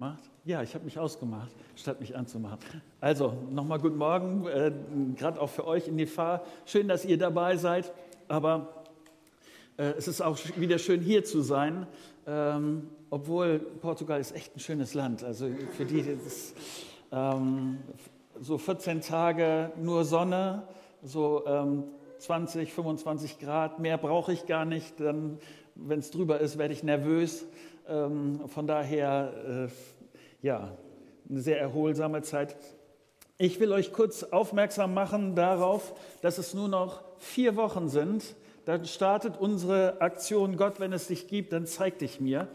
Macht? Ja, ich habe mich ausgemacht, statt mich anzumachen. Also, nochmal guten Morgen, äh, gerade auch für euch in die Fahr. Schön, dass ihr dabei seid, aber äh, es ist auch wieder schön, hier zu sein, ähm, obwohl Portugal ist echt ein schönes Land. Also für die, das, ähm, so 14 Tage nur Sonne, so ähm, 20, 25 Grad, mehr brauche ich gar nicht. Dann, wenn es drüber ist, werde ich nervös. Ähm, von daher, äh, ja, eine sehr erholsame Zeit. Ich will euch kurz aufmerksam machen darauf, dass es nur noch vier Wochen sind. Dann startet unsere Aktion Gott, wenn es dich gibt, dann zeig dich mir.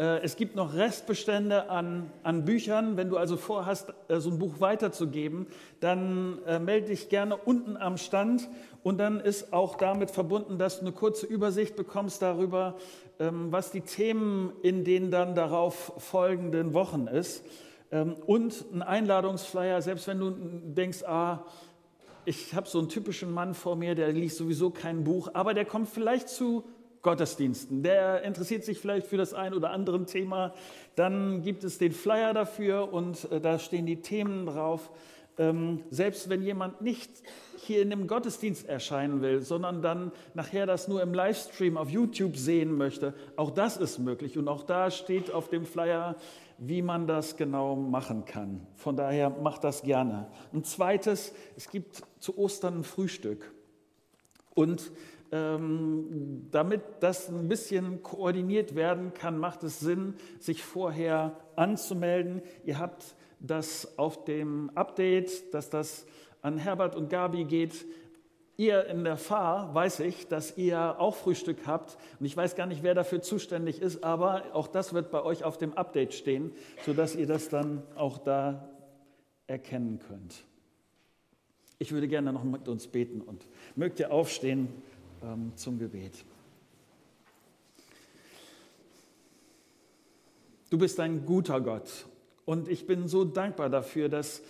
Äh, es gibt noch Restbestände an, an Büchern. Wenn du also vorhast, äh, so ein Buch weiterzugeben, dann äh, melde dich gerne unten am Stand. Und dann ist auch damit verbunden, dass du eine kurze Übersicht bekommst darüber, was die Themen in den dann darauf folgenden Wochen ist. Ähm, und ein Einladungsflyer, selbst wenn du denkst, ah, ich habe so einen typischen Mann vor mir, der liest sowieso kein Buch, aber der kommt vielleicht zu Gottesdiensten. Der interessiert sich vielleicht für das ein oder andere Thema. Dann gibt es den Flyer dafür und äh, da stehen die Themen drauf. Ähm, selbst wenn jemand nicht hier in dem Gottesdienst erscheinen will, sondern dann nachher das nur im Livestream auf YouTube sehen möchte, auch das ist möglich. Und auch da steht auf dem Flyer, wie man das genau machen kann. Von daher macht das gerne. Ein zweites, es gibt zu Ostern ein Frühstück. Und ähm, damit das ein bisschen koordiniert werden kann, macht es Sinn, sich vorher anzumelden. Ihr habt das auf dem Update, dass das an Herbert und Gabi geht. Ihr in der Fahr weiß ich, dass ihr auch Frühstück habt. Und ich weiß gar nicht, wer dafür zuständig ist, aber auch das wird bei euch auf dem Update stehen, sodass ihr das dann auch da erkennen könnt. Ich würde gerne noch mit uns beten und mögt ihr aufstehen ähm, zum Gebet. Du bist ein guter Gott und ich bin so dankbar dafür, dass,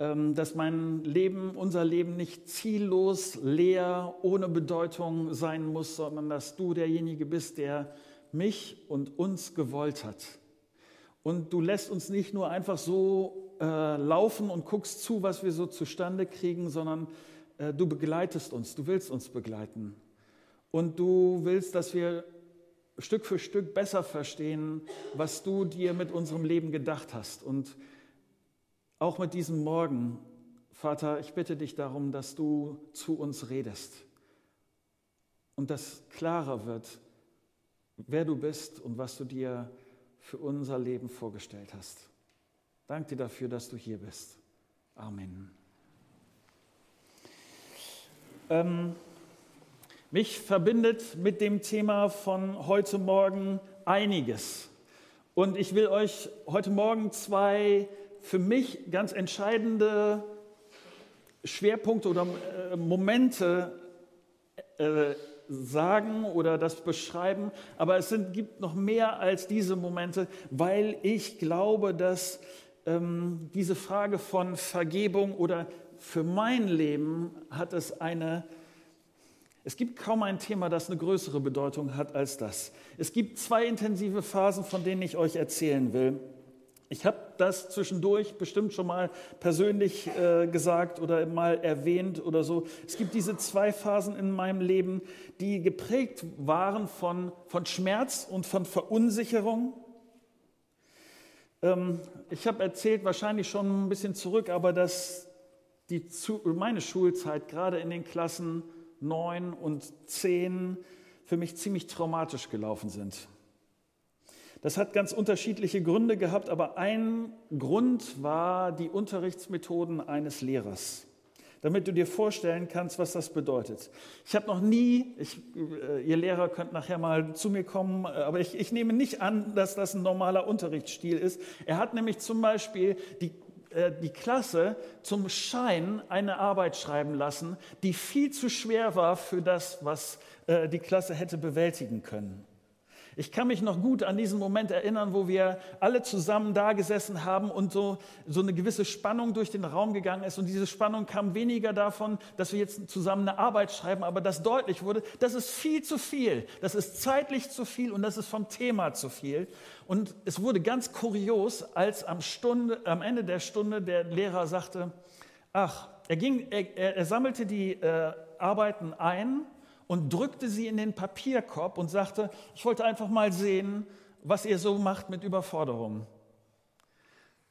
ähm, dass mein Leben, unser Leben nicht ziellos, leer, ohne Bedeutung sein muss, sondern dass du derjenige bist, der mich und uns gewollt hat. Und du lässt uns nicht nur einfach so äh, laufen und guckst zu, was wir so zustande kriegen, sondern äh, du begleitest uns, du willst uns begleiten und du willst, dass wir Stück für Stück besser verstehen, was du dir mit unserem Leben gedacht hast. Und auch mit diesem Morgen, Vater, ich bitte dich darum, dass du zu uns redest und dass klarer wird, wer du bist und was du dir für unser Leben vorgestellt hast. Danke dir dafür, dass du hier bist. Amen. Ähm, mich verbindet mit dem Thema von heute Morgen einiges. Und ich will euch heute Morgen zwei für mich ganz entscheidende Schwerpunkte oder äh, Momente äh, sagen oder das beschreiben. Aber es sind, gibt noch mehr als diese Momente, weil ich glaube, dass ähm, diese Frage von Vergebung oder für mein Leben hat es eine es gibt kaum ein Thema, das eine größere Bedeutung hat als das. Es gibt zwei intensive Phasen, von denen ich euch erzählen will. Ich habe das zwischendurch bestimmt schon mal persönlich äh, gesagt oder mal erwähnt oder so. Es gibt diese zwei Phasen in meinem Leben, die geprägt waren von, von Schmerz und von Verunsicherung. Ähm, ich habe erzählt, wahrscheinlich schon ein bisschen zurück, aber dass die, meine Schulzeit gerade in den Klassen neun und zehn für mich ziemlich traumatisch gelaufen sind. Das hat ganz unterschiedliche Gründe gehabt, aber ein Grund war die Unterrichtsmethoden eines Lehrers, damit du dir vorstellen kannst, was das bedeutet. Ich habe noch nie, ich, äh, ihr Lehrer könnt nachher mal zu mir kommen, aber ich, ich nehme nicht an, dass das ein normaler Unterrichtsstil ist. Er hat nämlich zum Beispiel die äh, die Klasse zum Schein eine Arbeit schreiben lassen, die viel zu schwer war für das, was äh, die Klasse hätte bewältigen können. Ich kann mich noch gut an diesen Moment erinnern, wo wir alle zusammen da gesessen haben und so, so eine gewisse Spannung durch den Raum gegangen ist. Und diese Spannung kam weniger davon, dass wir jetzt zusammen eine Arbeit schreiben, aber dass deutlich wurde, das ist viel zu viel. Das ist zeitlich zu viel und das ist vom Thema zu viel. Und es wurde ganz kurios, als am, Stunde, am Ende der Stunde der Lehrer sagte, ach, er, ging, er, er sammelte die äh, Arbeiten ein und drückte sie in den Papierkorb und sagte, ich wollte einfach mal sehen, was ihr so macht mit Überforderungen.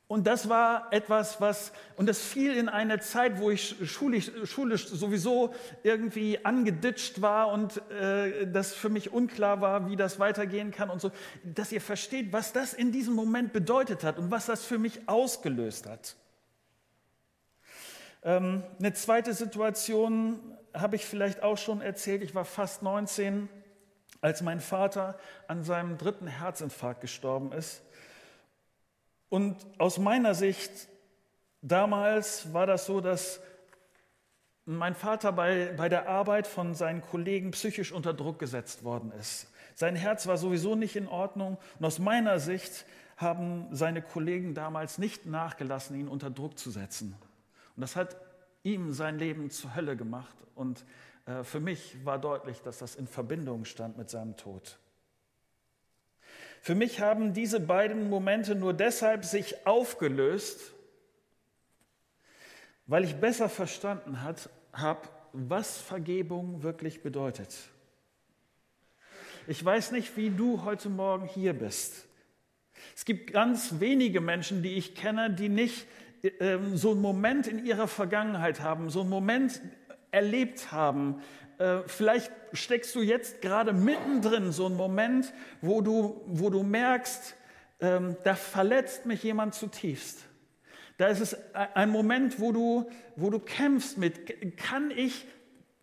Und das war etwas, was, und das fiel in eine Zeit, wo ich schulisch, schulisch sowieso irgendwie angeditscht war und äh, das für mich unklar war, wie das weitergehen kann und so, dass ihr versteht, was das in diesem Moment bedeutet hat und was das für mich ausgelöst hat. Ähm, eine zweite Situation habe ich vielleicht auch schon erzählt, ich war fast 19, als mein Vater an seinem dritten Herzinfarkt gestorben ist. Und aus meiner Sicht, damals war das so, dass mein Vater bei, bei der Arbeit von seinen Kollegen psychisch unter Druck gesetzt worden ist. Sein Herz war sowieso nicht in Ordnung und aus meiner Sicht haben seine Kollegen damals nicht nachgelassen, ihn unter Druck zu setzen. Und das hat ihm sein Leben zur Hölle gemacht. Und äh, für mich war deutlich, dass das in Verbindung stand mit seinem Tod. Für mich haben diese beiden Momente nur deshalb sich aufgelöst, weil ich besser verstanden habe, was Vergebung wirklich bedeutet. Ich weiß nicht, wie du heute Morgen hier bist. Es gibt ganz wenige Menschen, die ich kenne, die nicht so einen Moment in ihrer Vergangenheit haben, so einen Moment erlebt haben. Äh, vielleicht steckst du jetzt gerade mittendrin, so einen Moment, wo du, wo du merkst, ähm, da verletzt mich jemand zutiefst. Da ist es ein Moment, wo du, wo du kämpfst mit, kann ich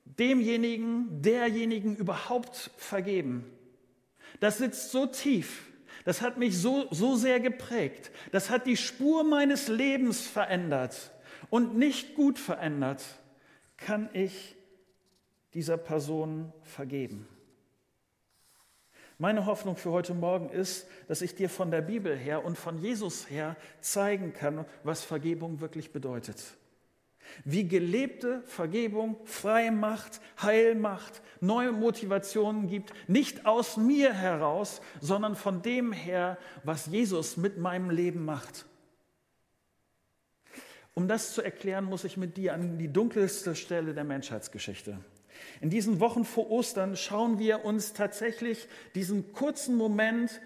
demjenigen, derjenigen überhaupt vergeben? Das sitzt so tief. Das hat mich so, so sehr geprägt. Das hat die Spur meines Lebens verändert und nicht gut verändert. Kann ich dieser Person vergeben? Meine Hoffnung für heute Morgen ist, dass ich dir von der Bibel her und von Jesus her zeigen kann, was Vergebung wirklich bedeutet wie gelebte Vergebung freie Macht, Heilmacht, neue Motivationen gibt, nicht aus mir heraus, sondern von dem her, was Jesus mit meinem Leben macht. Um das zu erklären, muss ich mit dir an die dunkelste Stelle der Menschheitsgeschichte. In diesen Wochen vor Ostern schauen wir uns tatsächlich diesen kurzen Moment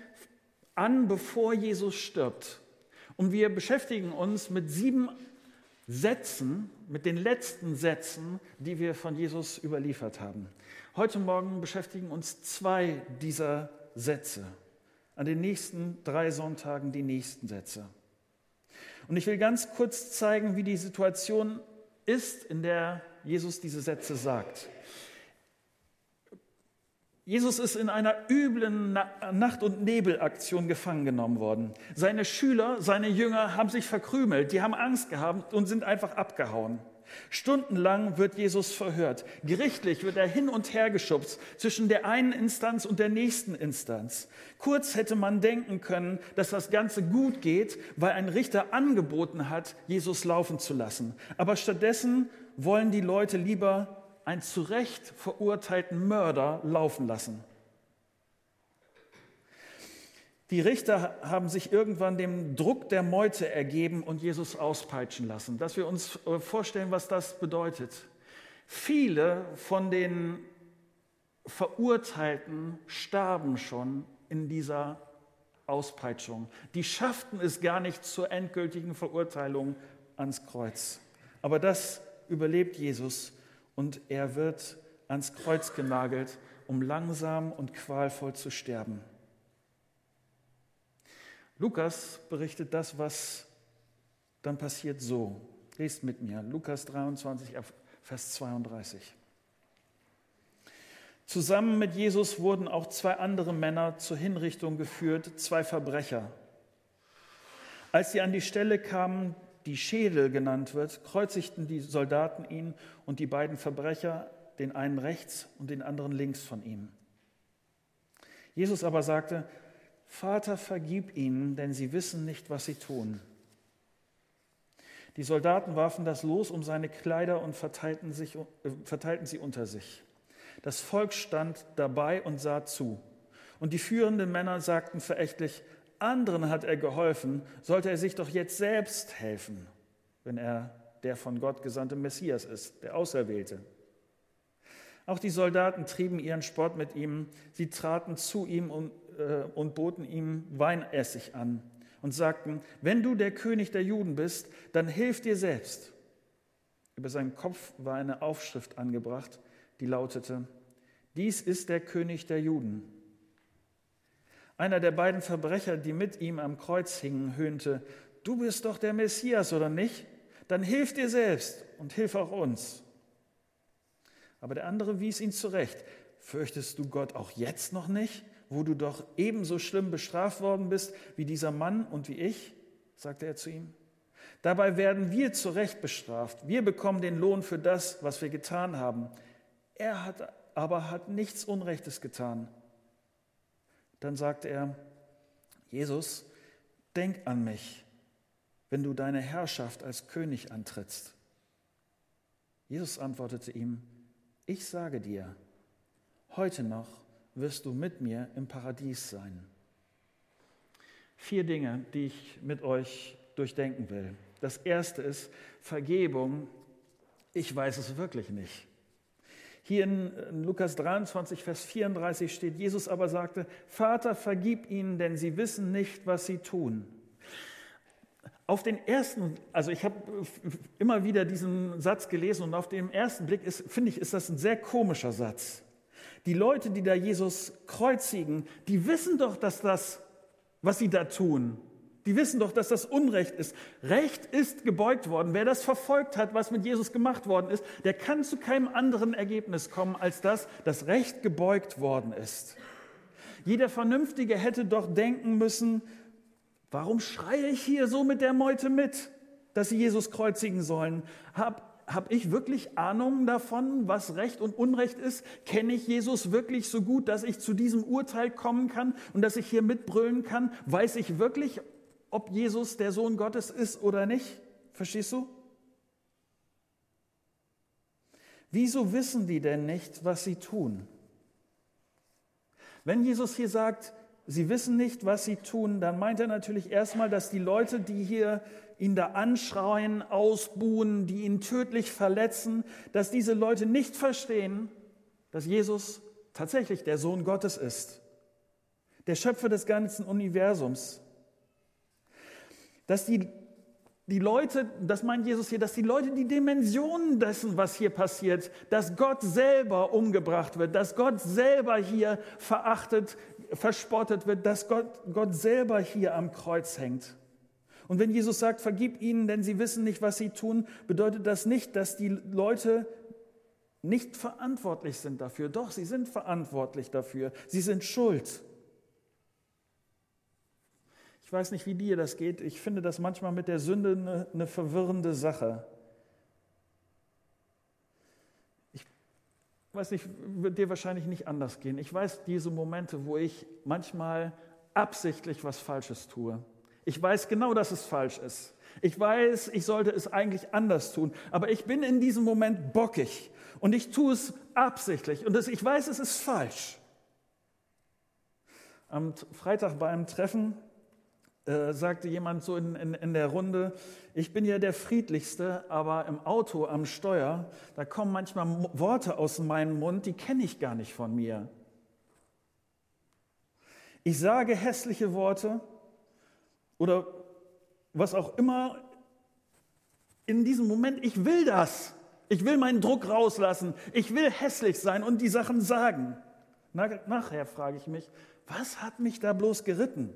an, bevor Jesus stirbt. Und wir beschäftigen uns mit sieben Sätzen, mit den letzten Sätzen, die wir von Jesus überliefert haben. Heute Morgen beschäftigen uns zwei dieser Sätze. An den nächsten drei Sonntagen die nächsten Sätze. Und ich will ganz kurz zeigen, wie die Situation ist, in der Jesus diese Sätze sagt. Jesus ist in einer üblen Nacht- und Nebelaktion gefangen genommen worden. Seine Schüler, seine Jünger haben sich verkrümelt, die haben Angst gehabt und sind einfach abgehauen. Stundenlang wird Jesus verhört. Gerichtlich wird er hin und her geschubst zwischen der einen Instanz und der nächsten Instanz. Kurz hätte man denken können, dass das Ganze gut geht, weil ein Richter angeboten hat, Jesus laufen zu lassen. Aber stattdessen wollen die Leute lieber einen zu Recht verurteilten Mörder laufen lassen. Die Richter haben sich irgendwann dem Druck der Meute ergeben und Jesus auspeitschen lassen. Dass wir uns äh, vorstellen, was das bedeutet. Viele von den Verurteilten starben schon in dieser Auspeitschung. Die schafften es gar nicht zur endgültigen Verurteilung ans Kreuz. Aber das überlebt Jesus und er wird ans Kreuz genagelt, um langsam und qualvoll zu sterben. Lukas berichtet das, was dann passiert so. Lest mit mir, Lukas 23, Vers 32. Zusammen mit Jesus wurden auch zwei andere Männer zur Hinrichtung geführt, zwei Verbrecher. Als sie an die Stelle kamen, die Schädel genannt wird, kreuzigten die Soldaten ihn und die beiden Verbrecher, den einen rechts und den anderen links von ihm. Jesus aber sagte, Vater, vergib ihnen, denn sie wissen nicht, was sie tun. Die Soldaten warfen das Los um seine Kleider und verteilten, sich, äh, verteilten sie unter sich. Das Volk stand dabei und sah zu. Und die führenden Männer sagten verächtlich, anderen hat er geholfen, sollte er sich doch jetzt selbst helfen, wenn er der von Gott gesandte Messias ist, der Auserwählte. Auch die Soldaten trieben ihren Spott mit ihm. Sie traten zu ihm und, äh, und boten ihm Weinessig an und sagten, wenn du der König der Juden bist, dann hilf dir selbst. Über seinem Kopf war eine Aufschrift angebracht, die lautete, dies ist der König der Juden. Einer der beiden Verbrecher, die mit ihm am Kreuz hingen, höhnte, du bist doch der Messias, oder nicht? Dann hilf dir selbst und hilf auch uns. Aber der andere wies ihn zurecht. Fürchtest du Gott auch jetzt noch nicht, wo du doch ebenso schlimm bestraft worden bist wie dieser Mann und wie ich? sagte er zu ihm. Dabei werden wir zu Recht bestraft. Wir bekommen den Lohn für das, was wir getan haben. Er hat aber hat nichts Unrechtes getan. Dann sagte er, Jesus, denk an mich, wenn du deine Herrschaft als König antrittst. Jesus antwortete ihm, ich sage dir, heute noch wirst du mit mir im Paradies sein. Vier Dinge, die ich mit euch durchdenken will. Das erste ist Vergebung. Ich weiß es wirklich nicht. Hier in Lukas 23, Vers 34 steht, Jesus aber sagte, Vater, vergib ihnen, denn sie wissen nicht, was sie tun. Auf den ersten, also ich habe immer wieder diesen Satz gelesen und auf den ersten Blick ist, finde ich, ist das ein sehr komischer Satz. Die Leute, die da Jesus kreuzigen, die wissen doch, dass das, was sie da tun, die wissen doch, dass das Unrecht ist. Recht ist gebeugt worden. Wer das verfolgt hat, was mit Jesus gemacht worden ist, der kann zu keinem anderen Ergebnis kommen, als das, dass Recht gebeugt worden ist. Jeder Vernünftige hätte doch denken müssen, warum schreie ich hier so mit der Meute mit, dass sie Jesus kreuzigen sollen? Habe hab ich wirklich Ahnung davon, was Recht und Unrecht ist? Kenne ich Jesus wirklich so gut, dass ich zu diesem Urteil kommen kann und dass ich hier mitbrüllen kann? Weiß ich wirklich, ob Jesus der Sohn Gottes ist oder nicht. Verstehst du? Wieso wissen die denn nicht, was sie tun? Wenn Jesus hier sagt, sie wissen nicht, was sie tun, dann meint er natürlich erstmal, dass die Leute, die hier ihn da anschreien, ausbuhen, die ihn tödlich verletzen, dass diese Leute nicht verstehen, dass Jesus tatsächlich der Sohn Gottes ist, der Schöpfer des ganzen Universums dass die, die Leute, das meint Jesus hier, dass die Leute die Dimensionen dessen, was hier passiert, dass Gott selber umgebracht wird, dass Gott selber hier verachtet, verspottet wird, dass Gott, Gott selber hier am Kreuz hängt. Und wenn Jesus sagt, vergib ihnen, denn sie wissen nicht, was sie tun, bedeutet das nicht, dass die Leute nicht verantwortlich sind dafür. Doch, sie sind verantwortlich dafür. Sie sind schuld weiß nicht, wie dir das geht. Ich finde das manchmal mit der Sünde eine, eine verwirrende Sache. Ich weiß nicht, wird dir wahrscheinlich nicht anders gehen. Ich weiß diese Momente, wo ich manchmal absichtlich was Falsches tue. Ich weiß genau, dass es falsch ist. Ich weiß, ich sollte es eigentlich anders tun, aber ich bin in diesem Moment bockig und ich tue es absichtlich und ich weiß, es ist falsch. Am Freitag bei einem Treffen äh, sagte jemand so in, in, in der Runde, ich bin ja der Friedlichste, aber im Auto am Steuer, da kommen manchmal Worte aus meinem Mund, die kenne ich gar nicht von mir. Ich sage hässliche Worte oder was auch immer in diesem Moment, ich will das. Ich will meinen Druck rauslassen. Ich will hässlich sein und die Sachen sagen. Nachher frage ich mich, was hat mich da bloß geritten?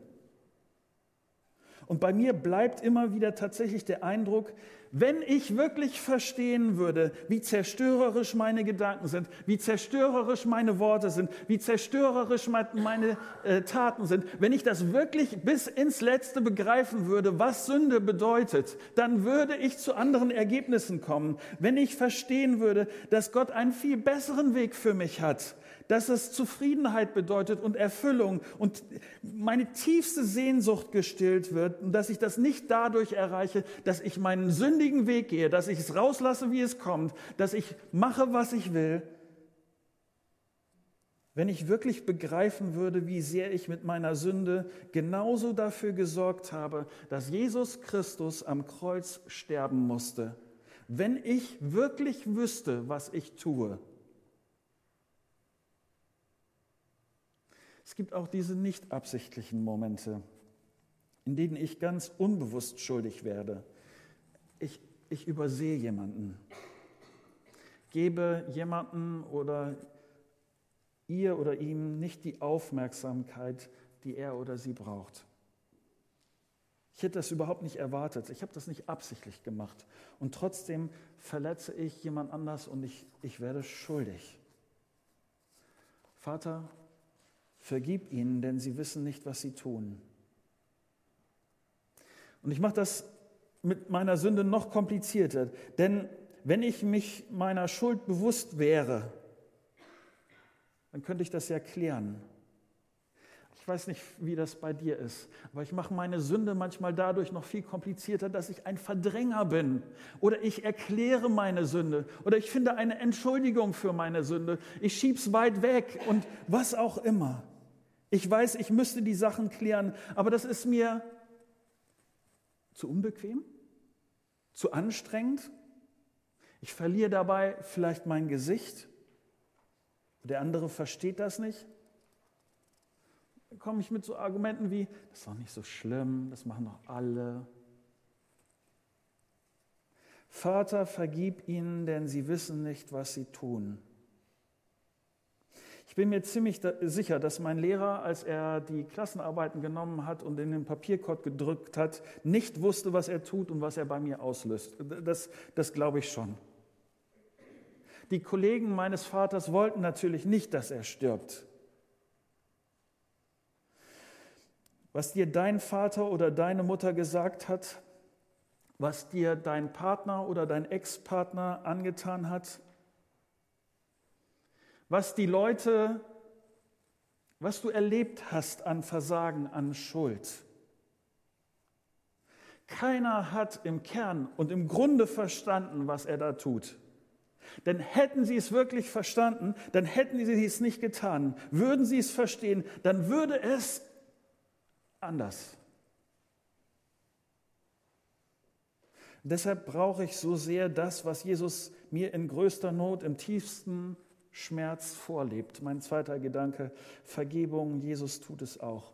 Und bei mir bleibt immer wieder tatsächlich der Eindruck, wenn ich wirklich verstehen würde, wie zerstörerisch meine Gedanken sind, wie zerstörerisch meine Worte sind, wie zerstörerisch meine äh, Taten sind, wenn ich das wirklich bis ins Letzte begreifen würde, was Sünde bedeutet, dann würde ich zu anderen Ergebnissen kommen. Wenn ich verstehen würde, dass Gott einen viel besseren Weg für mich hat, dass es Zufriedenheit bedeutet und Erfüllung und meine tiefste Sehnsucht gestillt wird und dass ich das nicht dadurch erreiche, dass ich meinen sündigen Weg gehe, dass ich es rauslasse, wie es kommt, dass ich mache, was ich will, wenn ich wirklich begreifen würde, wie sehr ich mit meiner Sünde genauso dafür gesorgt habe, dass Jesus Christus am Kreuz sterben musste, wenn ich wirklich wüsste, was ich tue. Es gibt auch diese nicht absichtlichen Momente, in denen ich ganz unbewusst schuldig werde. Ich, ich übersehe jemanden, gebe jemanden oder ihr oder ihm nicht die Aufmerksamkeit, die er oder sie braucht. Ich hätte das überhaupt nicht erwartet. Ich habe das nicht absichtlich gemacht. Und trotzdem verletze ich jemand anders und ich, ich werde schuldig. Vater, vergib ihnen, denn sie wissen nicht, was sie tun. Und ich mache das mit meiner Sünde noch komplizierter. Denn wenn ich mich meiner Schuld bewusst wäre, dann könnte ich das ja klären. Ich weiß nicht, wie das bei dir ist, aber ich mache meine Sünde manchmal dadurch noch viel komplizierter, dass ich ein Verdränger bin. Oder ich erkläre meine Sünde. Oder ich finde eine Entschuldigung für meine Sünde. Ich schieb's weit weg und was auch immer. Ich weiß, ich müsste die Sachen klären, aber das ist mir zu unbequem, zu anstrengend. Ich verliere dabei vielleicht mein Gesicht der andere versteht das nicht. Dann komme ich mit so Argumenten wie, das ist doch nicht so schlimm, das machen doch alle. Vater, vergib ihnen, denn sie wissen nicht, was sie tun. Ich bin mir ziemlich sicher, dass mein Lehrer, als er die Klassenarbeiten genommen hat und in den Papierkorb gedrückt hat, nicht wusste, was er tut und was er bei mir auslöst. Das, das glaube ich schon. Die Kollegen meines Vaters wollten natürlich nicht, dass er stirbt. Was dir dein Vater oder deine Mutter gesagt hat, was dir dein Partner oder dein Ex-Partner angetan hat, was die Leute, was du erlebt hast an Versagen, an Schuld. Keiner hat im Kern und im Grunde verstanden, was er da tut. Denn hätten sie es wirklich verstanden, dann hätten sie es nicht getan. Würden sie es verstehen, dann würde es anders. Deshalb brauche ich so sehr das, was Jesus mir in größter Not, im tiefsten Schmerz vorlebt. Mein zweiter Gedanke, Vergebung, Jesus tut es auch.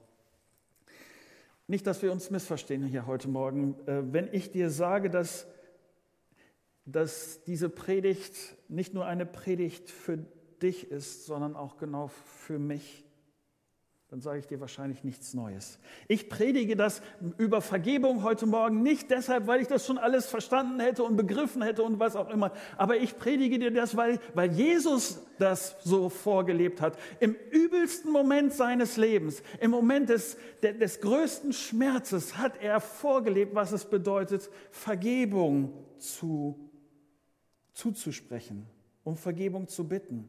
Nicht, dass wir uns missverstehen hier heute Morgen. Äh, wenn ich dir sage, dass dass diese Predigt nicht nur eine Predigt für dich ist, sondern auch genau für mich, dann sage ich dir wahrscheinlich nichts Neues. Ich predige das über Vergebung heute Morgen nicht deshalb, weil ich das schon alles verstanden hätte und begriffen hätte und was auch immer, aber ich predige dir das, weil, weil Jesus das so vorgelebt hat. Im übelsten Moment seines Lebens, im Moment des, des größten Schmerzes hat er vorgelebt, was es bedeutet, Vergebung zu zuzusprechen, um Vergebung zu bitten.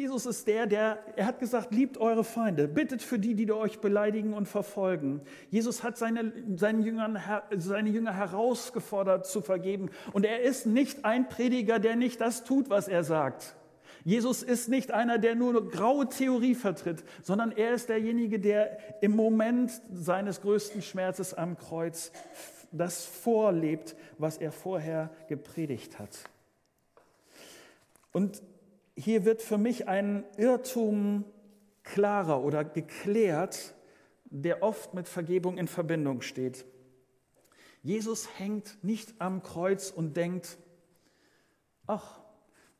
Jesus ist der, der, er hat gesagt, liebt eure Feinde, bittet für die, die euch beleidigen und verfolgen. Jesus hat seine, seinen Jüngern, seine Jünger herausgefordert zu vergeben. Und er ist nicht ein Prediger, der nicht das tut, was er sagt. Jesus ist nicht einer, der nur graue Theorie vertritt, sondern er ist derjenige, der im Moment seines größten Schmerzes am Kreuz das vorlebt, was er vorher gepredigt hat. Und hier wird für mich ein Irrtum klarer oder geklärt, der oft mit Vergebung in Verbindung steht. Jesus hängt nicht am Kreuz und denkt, ach,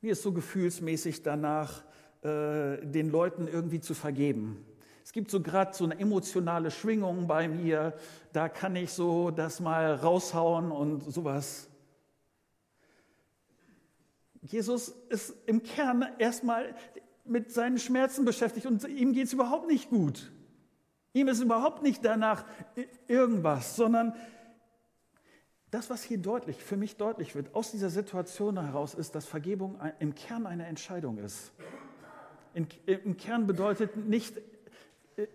mir ist so gefühlsmäßig danach, äh, den Leuten irgendwie zu vergeben. Es gibt so gerade so eine emotionale Schwingung bei mir, da kann ich so das mal raushauen und sowas. Jesus ist im Kern erstmal mit seinen Schmerzen beschäftigt und ihm geht es überhaupt nicht gut. Ihm ist überhaupt nicht danach irgendwas, sondern Das, was hier deutlich, für mich deutlich wird, aus dieser Situation heraus, ist, dass Vergebung im Kern eine Entscheidung ist. Im Kern bedeutet nicht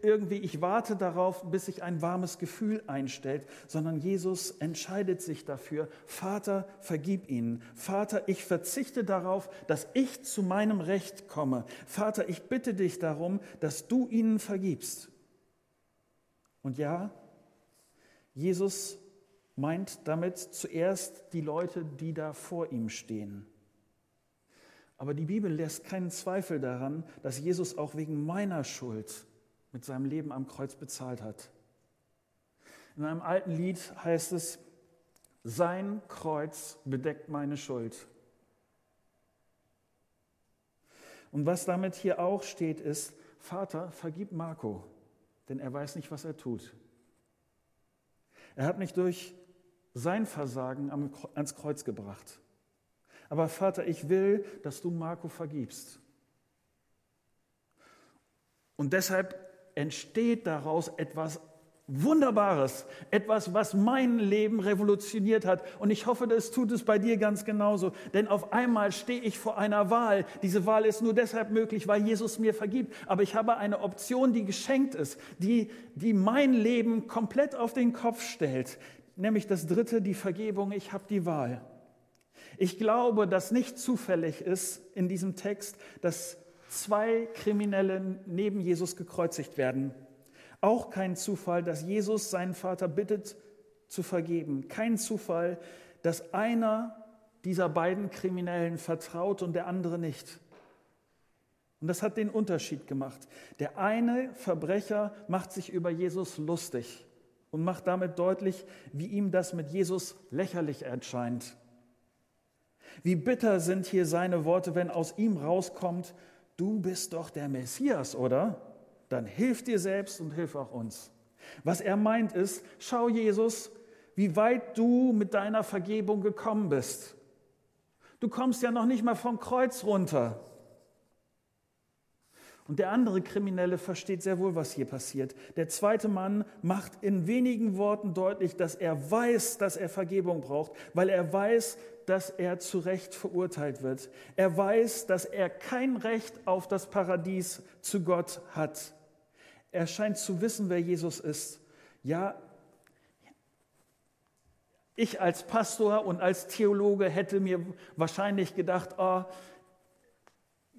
irgendwie, ich warte darauf, bis sich ein warmes Gefühl einstellt, sondern Jesus entscheidet sich dafür, Vater, vergib ihnen. Vater, ich verzichte darauf, dass ich zu meinem Recht komme. Vater, ich bitte dich darum, dass du ihnen vergibst. Und ja, Jesus meint damit zuerst die Leute, die da vor ihm stehen. Aber die Bibel lässt keinen Zweifel daran, dass Jesus auch wegen meiner Schuld mit seinem Leben am Kreuz bezahlt hat. In einem alten Lied heißt es, sein Kreuz bedeckt meine Schuld. Und was damit hier auch steht, ist, Vater, vergib Marco, denn er weiß nicht, was er tut. Er hat mich durch sein Versagen ans Kreuz gebracht. Aber Vater, ich will, dass du Marco vergibst. Und deshalb entsteht daraus etwas Wunderbares, etwas, was mein Leben revolutioniert hat. Und ich hoffe, das tut es bei dir ganz genauso. Denn auf einmal stehe ich vor einer Wahl. Diese Wahl ist nur deshalb möglich, weil Jesus mir vergibt. Aber ich habe eine Option, die geschenkt ist, die, die mein Leben komplett auf den Kopf stellt. Nämlich das dritte, die Vergebung. Ich habe die Wahl. Ich glaube, dass nicht zufällig ist in diesem Text, dass zwei Kriminelle neben Jesus gekreuzigt werden. Auch kein Zufall, dass Jesus seinen Vater bittet zu vergeben. Kein Zufall, dass einer dieser beiden Kriminellen vertraut und der andere nicht. Und das hat den Unterschied gemacht. Der eine Verbrecher macht sich über Jesus lustig und macht damit deutlich, wie ihm das mit Jesus lächerlich erscheint. Wie bitter sind hier seine Worte, wenn aus ihm rauskommt, du bist doch der Messias, oder? Dann hilf dir selbst und hilf auch uns. Was er meint ist, schau Jesus, wie weit du mit deiner Vergebung gekommen bist. Du kommst ja noch nicht mal vom Kreuz runter. Und der andere Kriminelle versteht sehr wohl, was hier passiert. Der zweite Mann macht in wenigen Worten deutlich, dass er weiß, dass er Vergebung braucht, weil er weiß, dass er zu Recht verurteilt wird. Er weiß, dass er kein Recht auf das Paradies zu Gott hat. Er scheint zu wissen, wer Jesus ist. Ja, ich als Pastor und als Theologe hätte mir wahrscheinlich gedacht, oh,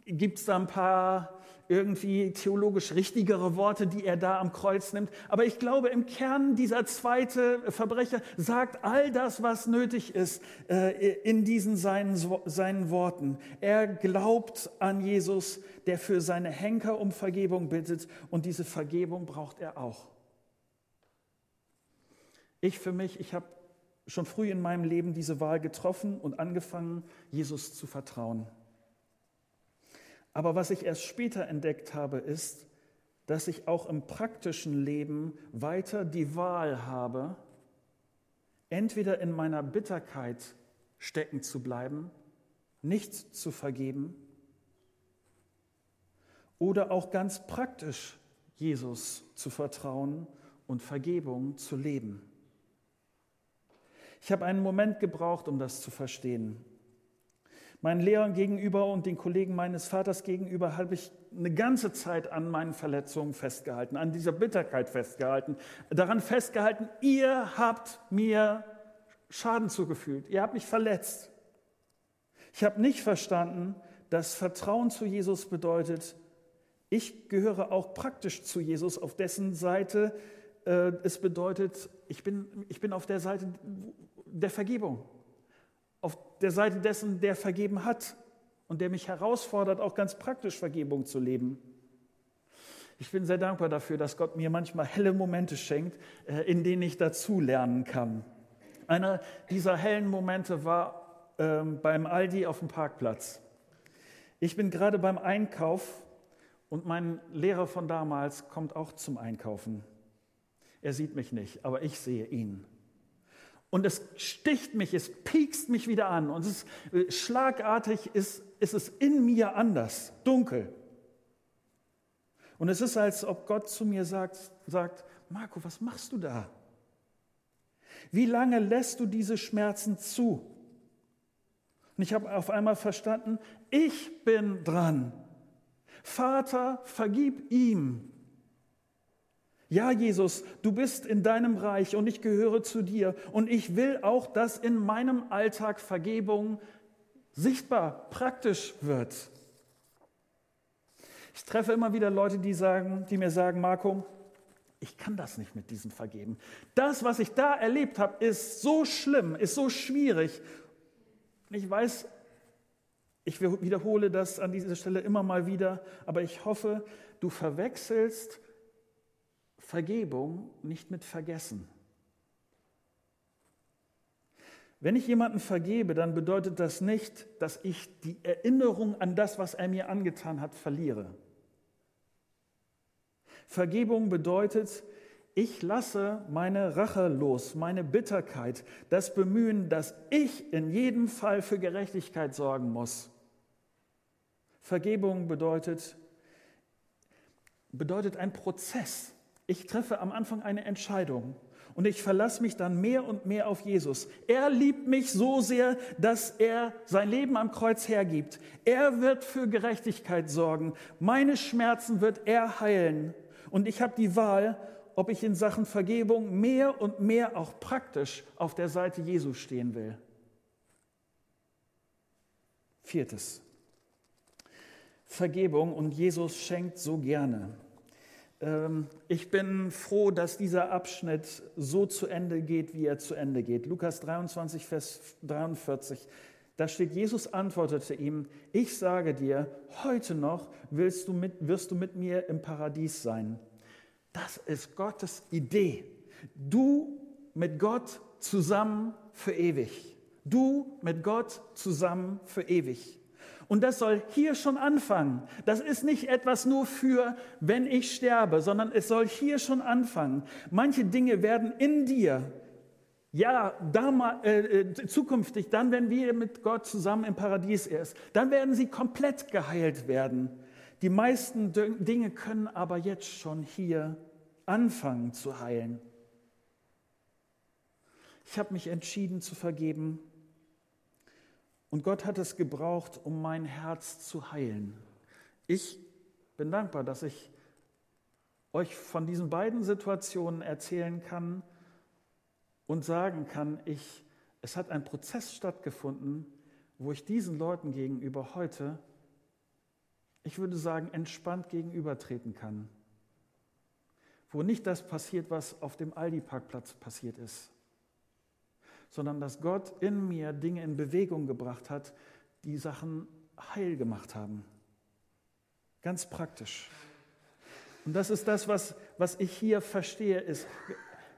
gibt es da ein paar irgendwie theologisch richtigere Worte, die er da am Kreuz nimmt. Aber ich glaube, im Kern dieser zweite Verbrecher sagt all das, was nötig ist äh, in diesen seinen, seinen Worten. Er glaubt an Jesus, der für seine Henker um Vergebung bittet und diese Vergebung braucht er auch. Ich für mich, ich habe schon früh in meinem Leben diese Wahl getroffen und angefangen, Jesus zu vertrauen. Aber was ich erst später entdeckt habe, ist, dass ich auch im praktischen Leben weiter die Wahl habe, entweder in meiner Bitterkeit stecken zu bleiben, nichts zu vergeben, oder auch ganz praktisch Jesus zu vertrauen und Vergebung zu leben. Ich habe einen Moment gebraucht, um das zu verstehen. Meinen Lehrern gegenüber und den Kollegen meines Vaters gegenüber habe ich eine ganze Zeit an meinen Verletzungen festgehalten, an dieser Bitterkeit festgehalten, daran festgehalten, ihr habt mir Schaden zugefügt, ihr habt mich verletzt. Ich habe nicht verstanden, dass Vertrauen zu Jesus bedeutet, ich gehöre auch praktisch zu Jesus, auf dessen Seite äh, es bedeutet, ich bin, ich bin auf der Seite der Vergebung auf der Seite dessen, der vergeben hat und der mich herausfordert, auch ganz praktisch Vergebung zu leben. Ich bin sehr dankbar dafür, dass Gott mir manchmal helle Momente schenkt, äh, in denen ich dazu lernen kann. Einer dieser hellen Momente war ähm, beim Aldi auf dem Parkplatz. Ich bin gerade beim Einkauf und mein Lehrer von damals kommt auch zum Einkaufen. Er sieht mich nicht, aber ich sehe ihn. Und es sticht mich, es piekst mich wieder an. Und es ist, äh, schlagartig ist, ist es in mir anders, dunkel. Und es ist, als ob Gott zu mir sagt, sagt, Marco, was machst du da? Wie lange lässt du diese Schmerzen zu? Und ich habe auf einmal verstanden, ich bin dran. Vater, vergib ihm. Ja, Jesus, du bist in deinem Reich und ich gehöre zu dir und ich will auch, dass in meinem Alltag Vergebung sichtbar, praktisch wird. Ich treffe immer wieder Leute, die, sagen, die mir sagen, Marco, ich kann das nicht mit diesem Vergeben. Das, was ich da erlebt habe, ist so schlimm, ist so schwierig. Ich weiß, ich wiederhole das an dieser Stelle immer mal wieder, aber ich hoffe, du verwechselst Vergebung nicht mit Vergessen. Wenn ich jemanden vergebe, dann bedeutet das nicht, dass ich die Erinnerung an das, was er mir angetan hat, verliere. Vergebung bedeutet, ich lasse meine Rache los, meine Bitterkeit, das Bemühen, dass ich in jedem Fall für Gerechtigkeit sorgen muss. Vergebung bedeutet, bedeutet ein Prozess. Ich treffe am Anfang eine Entscheidung und ich verlasse mich dann mehr und mehr auf Jesus. Er liebt mich so sehr, dass er sein Leben am Kreuz hergibt. Er wird für Gerechtigkeit sorgen. Meine Schmerzen wird er heilen. Und ich habe die Wahl, ob ich in Sachen Vergebung mehr und mehr auch praktisch auf der Seite Jesu stehen will. Viertes. Vergebung und Jesus schenkt so gerne. Ähm, ich bin froh, dass dieser Abschnitt so zu Ende geht, wie er zu Ende geht. Lukas 23, Vers 43. Da steht, Jesus antwortete ihm, ich sage dir, heute noch willst du mit, wirst du mit mir im Paradies sein. Das ist Gottes Idee. Du mit Gott zusammen für ewig. Du mit Gott zusammen für ewig. Und das soll hier schon anfangen. Das ist nicht etwas nur für, wenn ich sterbe, sondern es soll hier schon anfangen. Manche Dinge werden in dir, ja, damals, äh, äh, zukünftig, dann, wenn wir mit Gott zusammen im Paradies ist, dann werden sie komplett geheilt werden. Die meisten Dinge können aber jetzt schon hier anfangen zu heilen. Ich habe mich entschieden zu vergeben und Gott hat es gebraucht, um mein Herz zu heilen. Ich bin dankbar, dass ich euch von diesen beiden Situationen erzählen kann und sagen kann, ich, es hat ein Prozess stattgefunden, wo ich diesen Leuten gegenüber heute, ich würde sagen, entspannt gegenübertreten kann. Wo nicht das passiert, was auf dem Aldi-Parkplatz passiert ist, sondern dass Gott in mir Dinge in Bewegung gebracht hat, die Sachen heil gemacht haben. Ganz praktisch. Und das ist das, was, was ich hier verstehe, ist,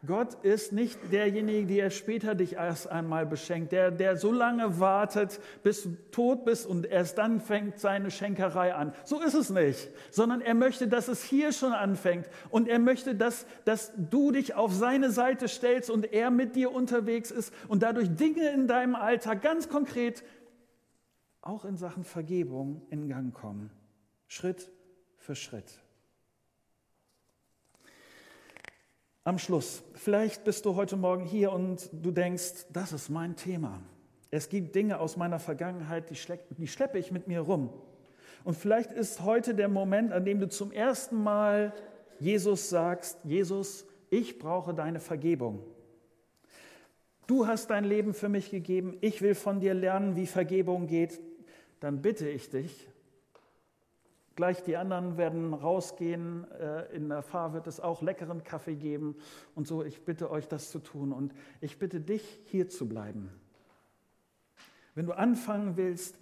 Gott ist nicht derjenige, der später dich erst einmal beschenkt, der, der so lange wartet, bis du tot bist und erst dann fängt seine Schenkerei an. So ist es nicht, sondern er möchte, dass es hier schon anfängt und er möchte, dass, dass du dich auf seine Seite stellst und er mit dir unterwegs ist und dadurch Dinge in deinem Alltag ganz konkret auch in Sachen Vergebung in Gang kommen. Schritt für Schritt. Am Schluss, vielleicht bist du heute Morgen hier und du denkst, das ist mein Thema. Es gibt Dinge aus meiner Vergangenheit, die, die schleppe ich mit mir rum. Und vielleicht ist heute der Moment, an dem du zum ersten Mal Jesus sagst, Jesus, ich brauche deine Vergebung. Du hast dein Leben für mich gegeben, ich will von dir lernen, wie Vergebung geht. Dann bitte ich dich, Gleich die anderen werden rausgehen. Äh, in der Fahr wird es auch leckeren Kaffee geben und so. Ich bitte euch, das zu tun und ich bitte dich, hier zu bleiben. Wenn du anfangen willst,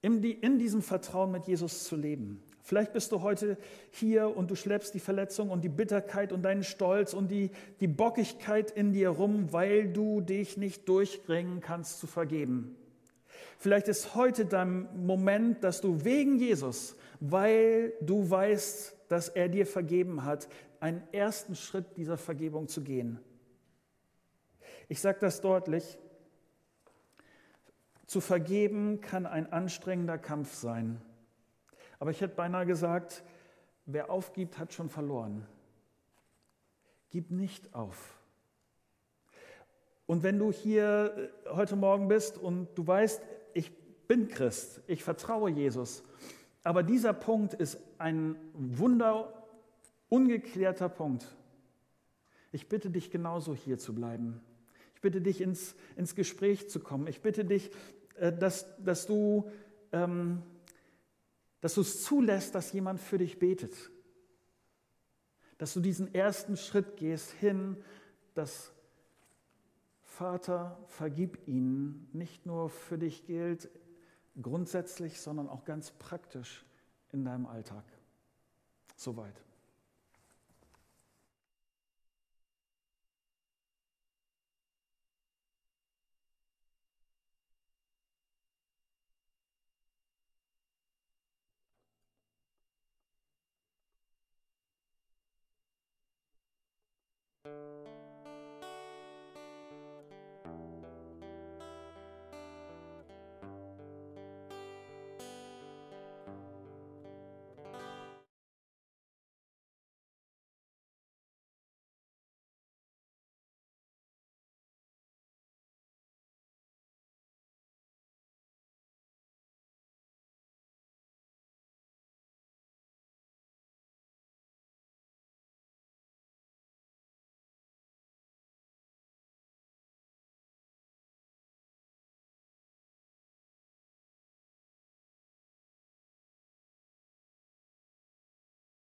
in, diesem Vertrauen mit Jesus zu leben. Vielleicht bist du heute hier und du schleppst die Verletzung und die Bitterkeit und deinen Stolz und die, die Bockigkeit in dir rum, weil du dich nicht durchbringen kannst zu vergeben. Vielleicht ist heute dein Moment, dass du wegen Jesus, weil du weißt, dass er dir vergeben hat, einen ersten Schritt dieser Vergebung zu gehen. Ich sage das deutlich. Zu vergeben kann ein anstrengender Kampf sein. Aber ich hätte beinahe gesagt, wer aufgibt, hat schon verloren. Gib nicht auf. Und wenn du hier äh, heute Morgen bist und du weißt, ich bin Christ, ich vertraue Jesus, aber dieser Punkt ist ein wunder ungeklärter Punkt. Ich bitte dich genauso hier zu bleiben. Ich bitte dich ins, ins Gespräch zu kommen. Ich bitte dich, äh, dass, dass du ähm, es zulässt, dass jemand für dich betet. Dass du diesen ersten Schritt gehst hin, dass Vater, vergib ihnen, nicht nur für dich gilt grundsätzlich, sondern auch ganz praktisch in deinem Alltag. Soweit. thank